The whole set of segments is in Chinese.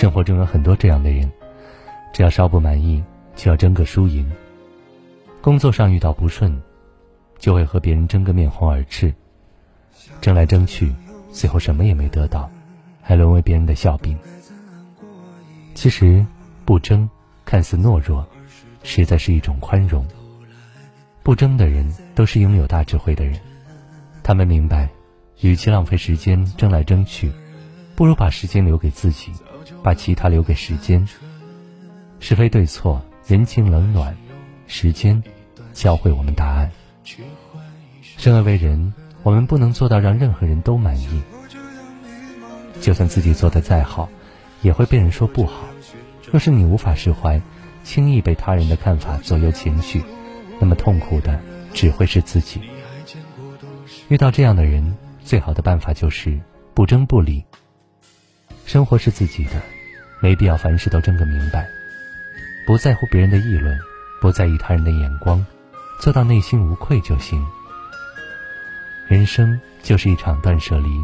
生活中有很多这样的人，只要稍不满意，就要争个输赢。工作上遇到不顺，就会和别人争个面红耳赤，争来争去，最后什么也没得到，还沦为别人的笑柄。其实，不争看似懦弱，实在是一种宽容。不争的人都是拥有大智慧的人，他们明白，与其浪费时间争来争去，不如把时间留给自己，把其他留给时间。是非对错，人情冷暖。时间教会我们答案。生而为人，我们不能做到让任何人都满意。就算自己做的再好，也会被人说不好。若是你无法释怀，轻易被他人的看法左右情绪，那么痛苦的只会是自己。遇到这样的人，最好的办法就是不争不理。生活是自己的，没必要凡事都争个明白，不在乎别人的议论。不在意他人的眼光，做到内心无愧就行。人生就是一场断舍离，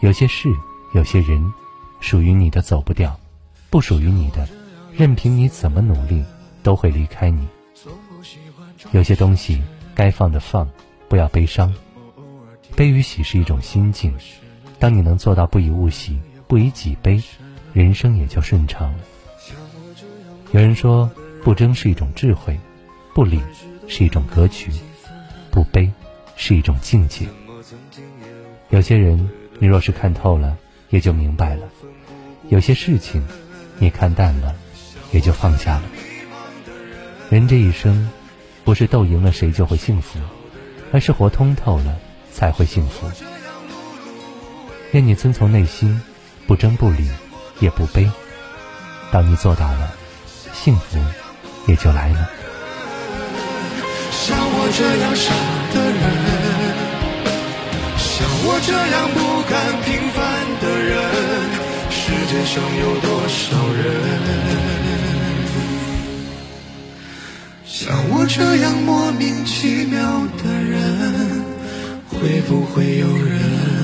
有些事，有些人，属于你的走不掉，不属于你的，任凭你怎么努力，都会离开你。有些东西该放的放，不要悲伤。悲与喜是一种心境，当你能做到不以物喜，不以己悲，人生也就顺畅了。有人说。不争是一种智慧，不理是一种格局，不悲是一种境界。有些人，你若是看透了，也就明白了；有些事情，你看淡了，也就放下了。人这一生，不是斗赢了谁就会幸福，而是活通透了才会幸福。愿你遵从内心，不争不理，也不悲。当你做到了，幸福。也就来了。像我这样傻的人，像我这样不甘平凡的人，世界上有多少人？像我这样莫名其妙的人，会不会有人？